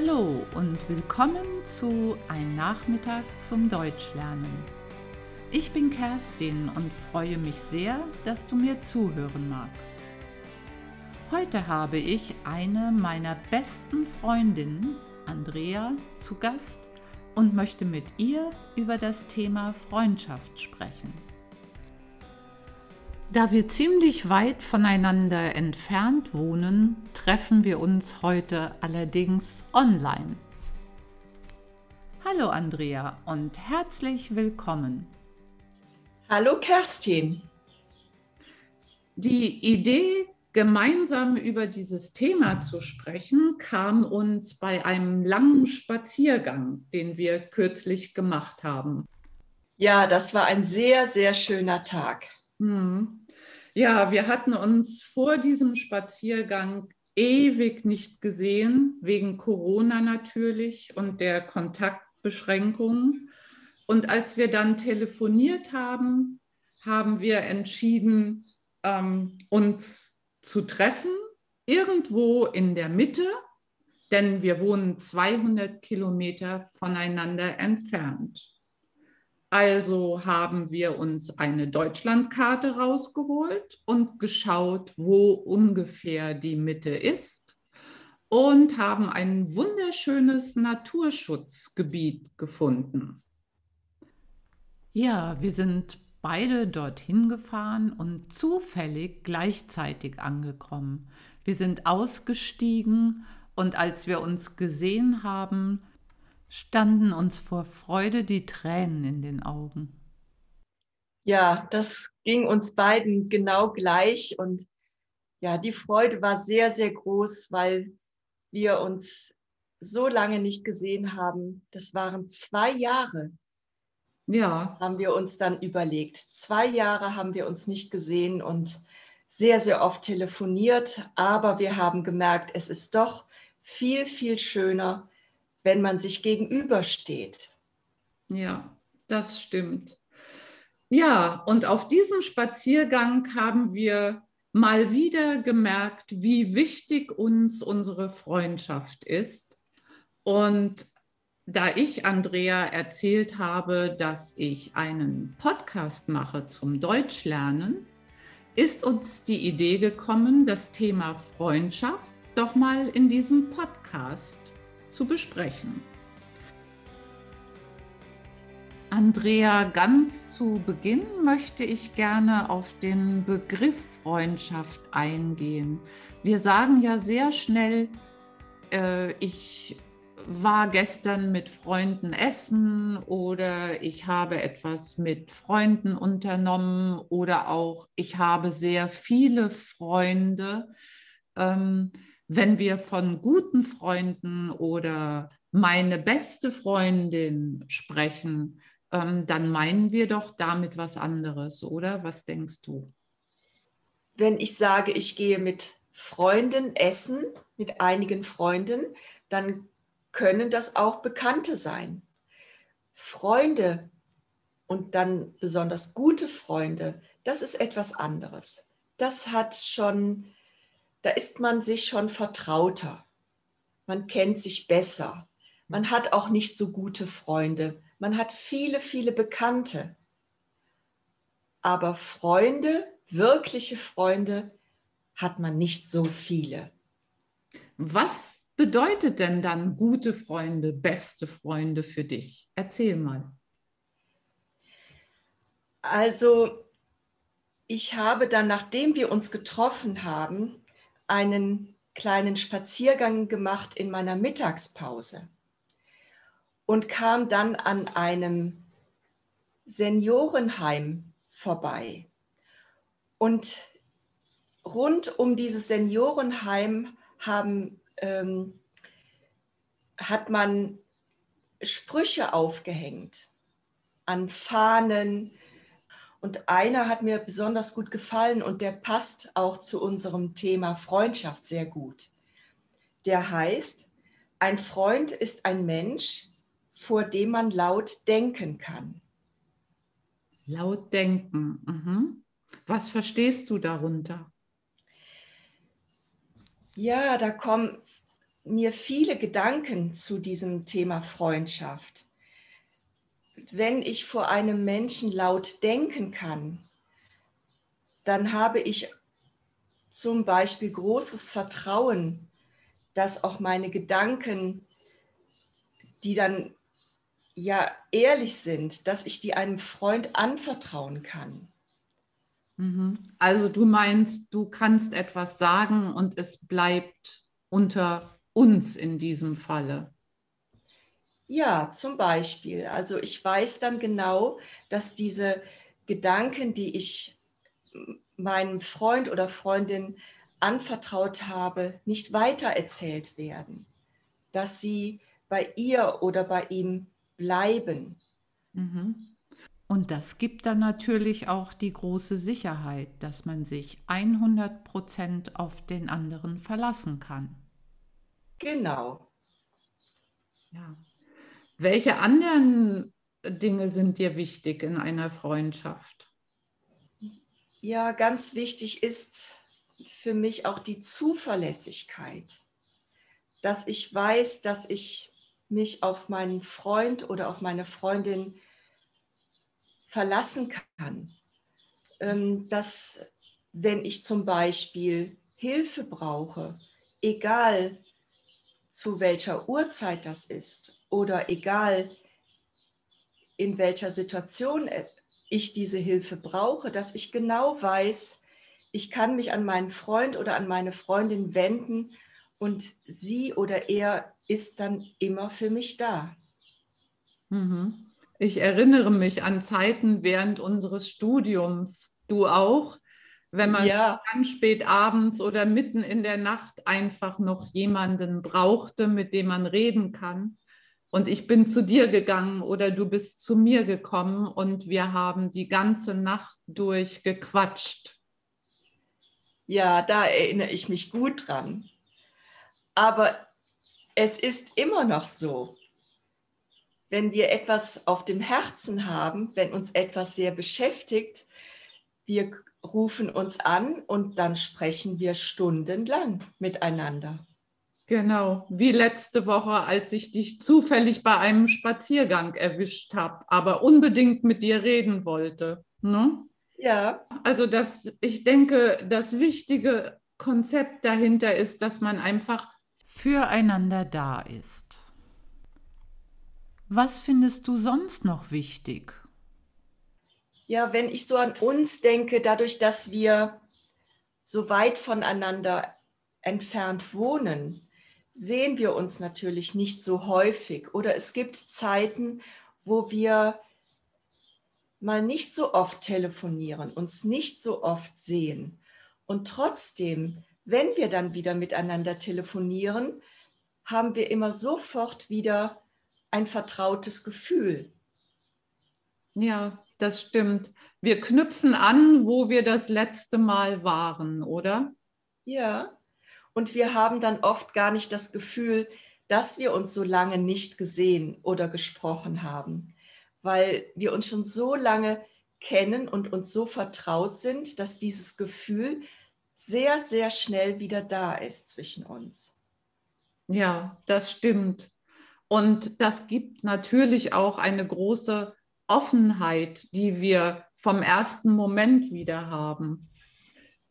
Hallo und willkommen zu Ein Nachmittag zum Deutschlernen. Ich bin Kerstin und freue mich sehr, dass du mir zuhören magst. Heute habe ich eine meiner besten Freundinnen, Andrea, zu Gast und möchte mit ihr über das Thema Freundschaft sprechen. Da wir ziemlich weit voneinander entfernt wohnen, treffen wir uns heute allerdings online. Hallo Andrea und herzlich willkommen. Hallo Kerstin. Die Idee, gemeinsam über dieses Thema zu sprechen, kam uns bei einem langen Spaziergang, den wir kürzlich gemacht haben. Ja, das war ein sehr, sehr schöner Tag. Hm. Ja, wir hatten uns vor diesem Spaziergang ewig nicht gesehen, wegen Corona natürlich und der Kontaktbeschränkungen. Und als wir dann telefoniert haben, haben wir entschieden, ähm, uns zu treffen, irgendwo in der Mitte, denn wir wohnen 200 Kilometer voneinander entfernt. Also haben wir uns eine Deutschlandkarte rausgeholt und geschaut, wo ungefähr die Mitte ist und haben ein wunderschönes Naturschutzgebiet gefunden. Ja, wir sind beide dorthin gefahren und zufällig gleichzeitig angekommen. Wir sind ausgestiegen und als wir uns gesehen haben, standen uns vor Freude die Tränen in den Augen. Ja, das ging uns beiden genau gleich und ja, die Freude war sehr, sehr groß, weil wir uns so lange nicht gesehen haben. Das waren zwei Jahre. Ja. Haben wir uns dann überlegt. Zwei Jahre haben wir uns nicht gesehen und sehr, sehr oft telefoniert, aber wir haben gemerkt, es ist doch viel, viel schöner, wenn man sich gegenübersteht. Ja, das stimmt. Ja, und auf diesem Spaziergang haben wir mal wieder gemerkt, wie wichtig uns unsere Freundschaft ist. Und da ich Andrea erzählt habe, dass ich einen Podcast mache zum Deutschlernen, ist uns die Idee gekommen, das Thema Freundschaft doch mal in diesem Podcast zu besprechen. Andrea, ganz zu Beginn möchte ich gerne auf den Begriff Freundschaft eingehen. Wir sagen ja sehr schnell, äh, ich war gestern mit Freunden essen oder ich habe etwas mit Freunden unternommen oder auch ich habe sehr viele Freunde. Ähm, wenn wir von guten Freunden oder meine beste Freundin sprechen, ähm, dann meinen wir doch damit was anderes, oder? Was denkst du? Wenn ich sage, ich gehe mit Freunden essen, mit einigen Freunden, dann können das auch Bekannte sein. Freunde und dann besonders gute Freunde, das ist etwas anderes. Das hat schon da ist man sich schon vertrauter. Man kennt sich besser. Man hat auch nicht so gute Freunde. Man hat viele, viele Bekannte. Aber Freunde, wirkliche Freunde, hat man nicht so viele. Was bedeutet denn dann gute Freunde, beste Freunde für dich? Erzähl mal. Also, ich habe dann, nachdem wir uns getroffen haben, einen kleinen Spaziergang gemacht in meiner Mittagspause und kam dann an einem Seniorenheim vorbei. Und rund um dieses Seniorenheim haben, ähm, hat man Sprüche aufgehängt an Fahnen, und einer hat mir besonders gut gefallen und der passt auch zu unserem Thema Freundschaft sehr gut. Der heißt, ein Freund ist ein Mensch, vor dem man laut denken kann. Laut denken. Mhm. Was verstehst du darunter? Ja, da kommt mir viele Gedanken zu diesem Thema Freundschaft. Wenn ich vor einem Menschen laut denken kann, dann habe ich zum Beispiel großes Vertrauen, dass auch meine Gedanken, die dann ja ehrlich sind, dass ich die einem Freund anvertrauen kann. Mhm. Also du meinst, du kannst etwas sagen und es bleibt unter uns in diesem Falle. Ja, zum Beispiel. Also ich weiß dann genau, dass diese Gedanken, die ich meinem Freund oder Freundin anvertraut habe, nicht weitererzählt werden, dass sie bei ihr oder bei ihm bleiben. Mhm. Und das gibt dann natürlich auch die große Sicherheit, dass man sich 100 Prozent auf den anderen verlassen kann. Genau. Ja. Welche anderen Dinge sind dir wichtig in einer Freundschaft? Ja, ganz wichtig ist für mich auch die Zuverlässigkeit, dass ich weiß, dass ich mich auf meinen Freund oder auf meine Freundin verlassen kann. Ähm, dass wenn ich zum Beispiel Hilfe brauche, egal zu welcher Uhrzeit das ist oder egal in welcher Situation ich diese Hilfe brauche, dass ich genau weiß, ich kann mich an meinen Freund oder an meine Freundin wenden und sie oder er ist dann immer für mich da. Mhm. Ich erinnere mich an Zeiten während unseres Studiums, du auch, wenn man ja. ganz spät abends oder mitten in der Nacht einfach noch jemanden brauchte, mit dem man reden kann. Und ich bin zu dir gegangen oder du bist zu mir gekommen und wir haben die ganze Nacht durch gequatscht. Ja, da erinnere ich mich gut dran. Aber es ist immer noch so wenn wir etwas auf dem Herzen haben, wenn uns etwas sehr beschäftigt, wir rufen uns an und dann sprechen wir stundenlang miteinander. Genau, wie letzte Woche, als ich dich zufällig bei einem Spaziergang erwischt habe, aber unbedingt mit dir reden wollte. Ne? Ja. Also das, ich denke, das wichtige Konzept dahinter ist, dass man einfach füreinander da ist. Was findest du sonst noch wichtig? Ja, wenn ich so an uns denke, dadurch, dass wir so weit voneinander entfernt wohnen, sehen wir uns natürlich nicht so häufig. Oder es gibt Zeiten, wo wir mal nicht so oft telefonieren, uns nicht so oft sehen. Und trotzdem, wenn wir dann wieder miteinander telefonieren, haben wir immer sofort wieder ein vertrautes Gefühl. Ja, das stimmt. Wir knüpfen an, wo wir das letzte Mal waren, oder? Ja, und wir haben dann oft gar nicht das Gefühl, dass wir uns so lange nicht gesehen oder gesprochen haben, weil wir uns schon so lange kennen und uns so vertraut sind, dass dieses Gefühl sehr, sehr schnell wieder da ist zwischen uns. Ja, das stimmt. Und das gibt natürlich auch eine große Offenheit, die wir vom ersten Moment wieder haben,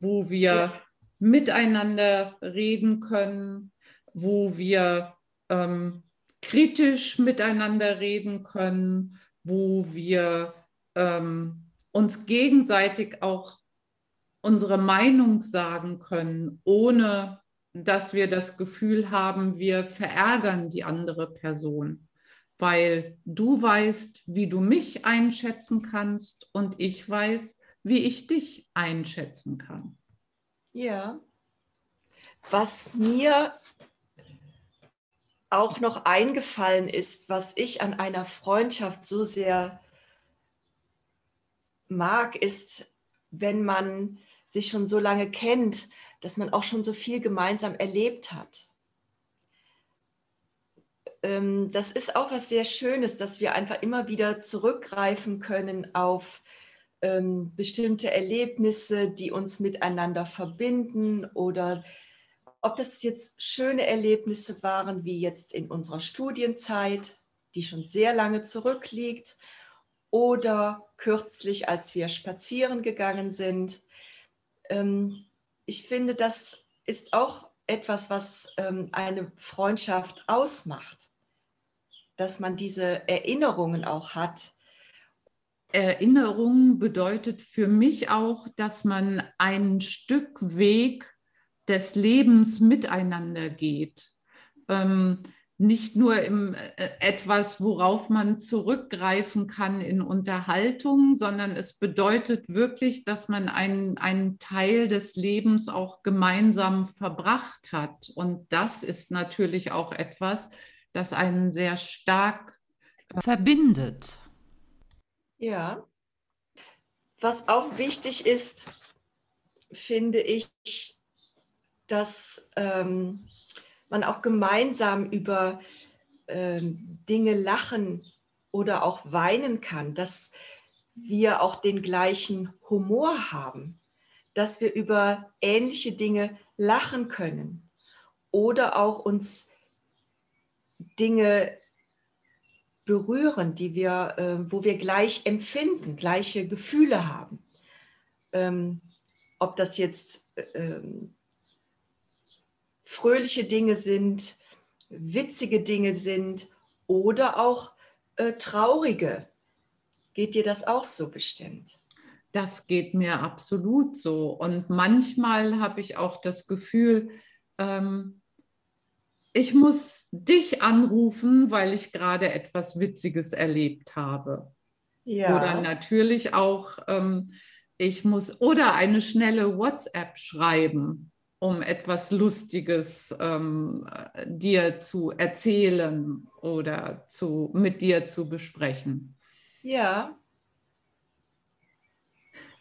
wo wir ja. Miteinander reden können, wo wir ähm, kritisch miteinander reden können, wo wir ähm, uns gegenseitig auch unsere Meinung sagen können, ohne dass wir das Gefühl haben, wir verärgern die andere Person, weil du weißt, wie du mich einschätzen kannst und ich weiß, wie ich dich einschätzen kann. Ja. Was mir auch noch eingefallen ist, was ich an einer Freundschaft so sehr mag, ist, wenn man sich schon so lange kennt, dass man auch schon so viel gemeinsam erlebt hat. Ähm, das ist auch was sehr Schönes, dass wir einfach immer wieder zurückgreifen können auf ähm, bestimmte Erlebnisse, die uns miteinander verbinden oder ob das jetzt schöne Erlebnisse waren, wie jetzt in unserer Studienzeit, die schon sehr lange zurückliegt, oder kürzlich, als wir spazieren gegangen sind. Ähm, ich finde, das ist auch etwas, was ähm, eine Freundschaft ausmacht, dass man diese Erinnerungen auch hat. Erinnerung bedeutet für mich auch, dass man ein Stück Weg des Lebens miteinander geht. Ähm, nicht nur im, äh, etwas, worauf man zurückgreifen kann in Unterhaltung, sondern es bedeutet wirklich, dass man einen, einen Teil des Lebens auch gemeinsam verbracht hat. Und das ist natürlich auch etwas, das einen sehr stark äh, verbindet. Ja. Was auch wichtig ist, finde ich, dass ähm, man auch gemeinsam über ähm, Dinge lachen oder auch weinen kann, dass wir auch den gleichen Humor haben, dass wir über ähnliche Dinge lachen können oder auch uns Dinge berühren, die wir, äh, wo wir gleich empfinden, gleiche Gefühle haben. Ähm, ob das jetzt äh, fröhliche Dinge sind, witzige Dinge sind oder auch äh, traurige. Geht dir das auch so bestimmt? Das geht mir absolut so. Und manchmal habe ich auch das Gefühl, ähm, ich muss dich anrufen, weil ich gerade etwas Witziges erlebt habe. Ja. Oder natürlich auch, ähm, ich muss oder eine schnelle WhatsApp schreiben um etwas Lustiges ähm, dir zu erzählen oder zu, mit dir zu besprechen. Ja.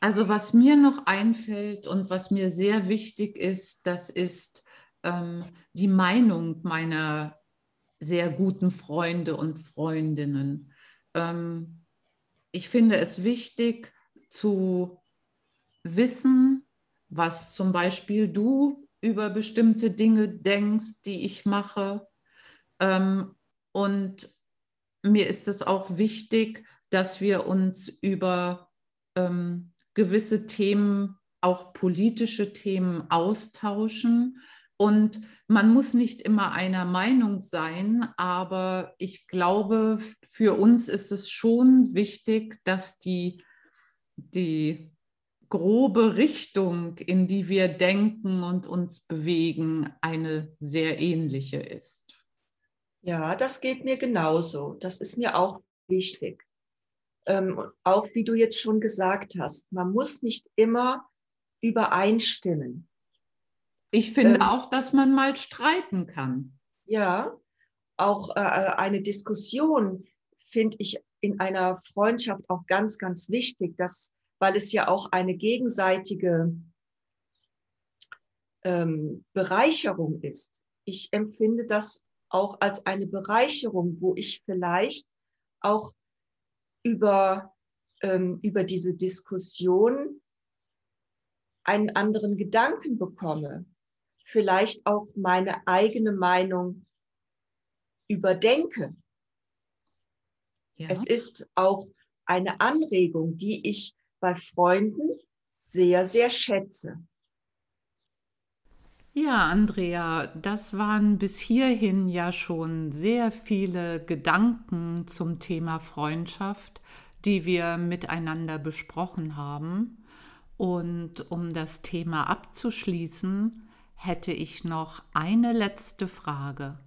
Also was mir noch einfällt und was mir sehr wichtig ist, das ist ähm, die Meinung meiner sehr guten Freunde und Freundinnen. Ähm, ich finde es wichtig zu wissen, was zum Beispiel du über bestimmte Dinge denkst, die ich mache. Ähm, und mir ist es auch wichtig, dass wir uns über ähm, gewisse Themen, auch politische Themen austauschen. Und man muss nicht immer einer Meinung sein, aber ich glaube, für uns ist es schon wichtig, dass die, die grobe Richtung, in die wir denken und uns bewegen, eine sehr ähnliche ist. Ja, das geht mir genauso. Das ist mir auch wichtig. Ähm, auch wie du jetzt schon gesagt hast, man muss nicht immer übereinstimmen. Ich finde ähm, auch, dass man mal streiten kann. Ja, auch äh, eine Diskussion finde ich in einer Freundschaft auch ganz, ganz wichtig, dass weil es ja auch eine gegenseitige ähm, Bereicherung ist. Ich empfinde das auch als eine Bereicherung, wo ich vielleicht auch über, ähm, über diese Diskussion einen anderen Gedanken bekomme, vielleicht auch meine eigene Meinung überdenke. Ja. Es ist auch eine Anregung, die ich bei Freunden sehr, sehr schätze. Ja, Andrea, das waren bis hierhin ja schon sehr viele Gedanken zum Thema Freundschaft, die wir miteinander besprochen haben. Und um das Thema abzuschließen, hätte ich noch eine letzte Frage.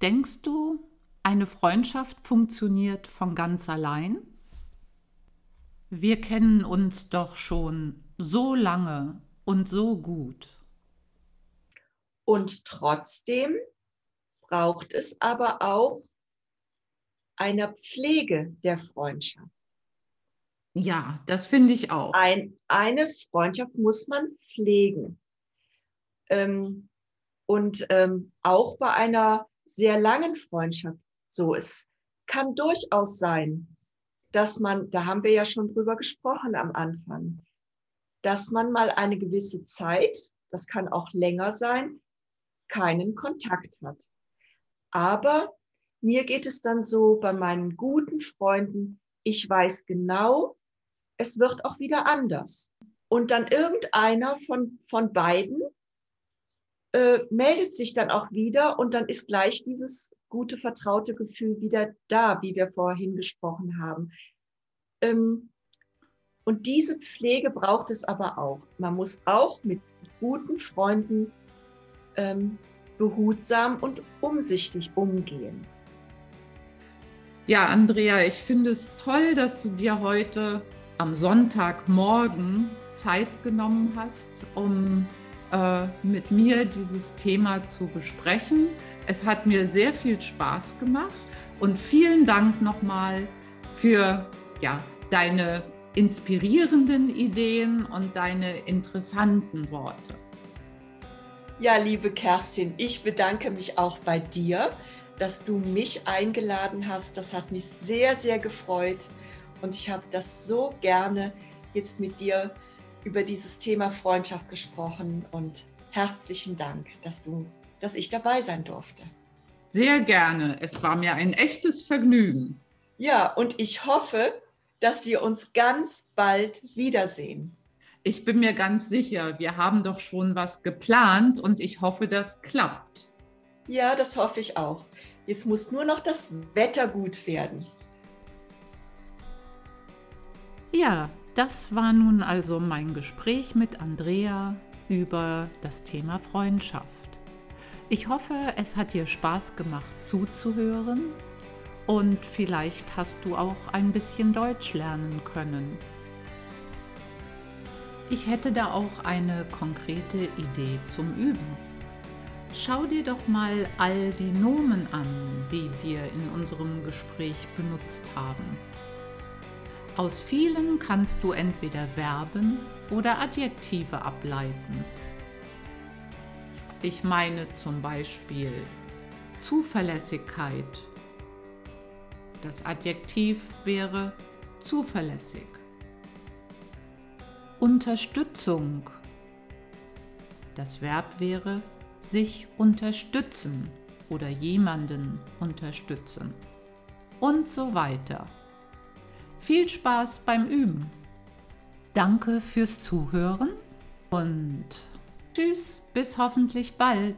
Denkst du, eine Freundschaft funktioniert von ganz allein? Wir kennen uns doch schon so lange und so gut. Und trotzdem braucht es aber auch einer Pflege der Freundschaft. Ja, das finde ich auch. Ein, eine Freundschaft muss man pflegen. Ähm, und ähm, auch bei einer sehr langen Freundschaft so. Es kann durchaus sein, dass man, da haben wir ja schon drüber gesprochen am Anfang, dass man mal eine gewisse Zeit das kann auch länger sein, keinen Kontakt hat. Aber mir geht es dann so bei meinen guten Freunden, ich weiß genau, es wird auch wieder anders. Und dann irgendeiner von, von beiden äh, meldet sich dann auch wieder und dann ist gleich dieses gute, vertraute Gefühl wieder da, wie wir vorhin gesprochen haben. Ähm, und diese Pflege braucht es aber auch. Man muss auch mit guten Freunden ähm, behutsam und umsichtig umgehen. Ja, Andrea, ich finde es toll, dass du dir heute am Sonntagmorgen Zeit genommen hast, um äh, mit mir dieses Thema zu besprechen. Es hat mir sehr viel Spaß gemacht und vielen Dank nochmal für ja, deine inspirierenden Ideen und deine interessanten Worte. Ja, liebe Kerstin, ich bedanke mich auch bei dir, dass du mich eingeladen hast. Das hat mich sehr, sehr gefreut und ich habe das so gerne jetzt mit dir über dieses Thema Freundschaft gesprochen und herzlichen Dank, dass du, dass ich dabei sein durfte. Sehr gerne. Es war mir ein echtes Vergnügen. Ja, und ich hoffe, dass wir uns ganz bald wiedersehen. Ich bin mir ganz sicher, wir haben doch schon was geplant und ich hoffe, das klappt. Ja, das hoffe ich auch. Jetzt muss nur noch das Wetter gut werden. Ja, das war nun also mein Gespräch mit Andrea über das Thema Freundschaft. Ich hoffe, es hat dir Spaß gemacht zuzuhören und vielleicht hast du auch ein bisschen Deutsch lernen können. Ich hätte da auch eine konkrete Idee zum Üben. Schau dir doch mal all die Nomen an, die wir in unserem Gespräch benutzt haben. Aus vielen kannst du entweder Verben oder Adjektive ableiten. Ich meine zum Beispiel Zuverlässigkeit das Adjektiv wäre zuverlässig. Unterstützung. Das Verb wäre sich unterstützen oder jemanden unterstützen. Und so weiter. Viel Spaß beim Üben. Danke fürs Zuhören und tschüss, bis hoffentlich bald.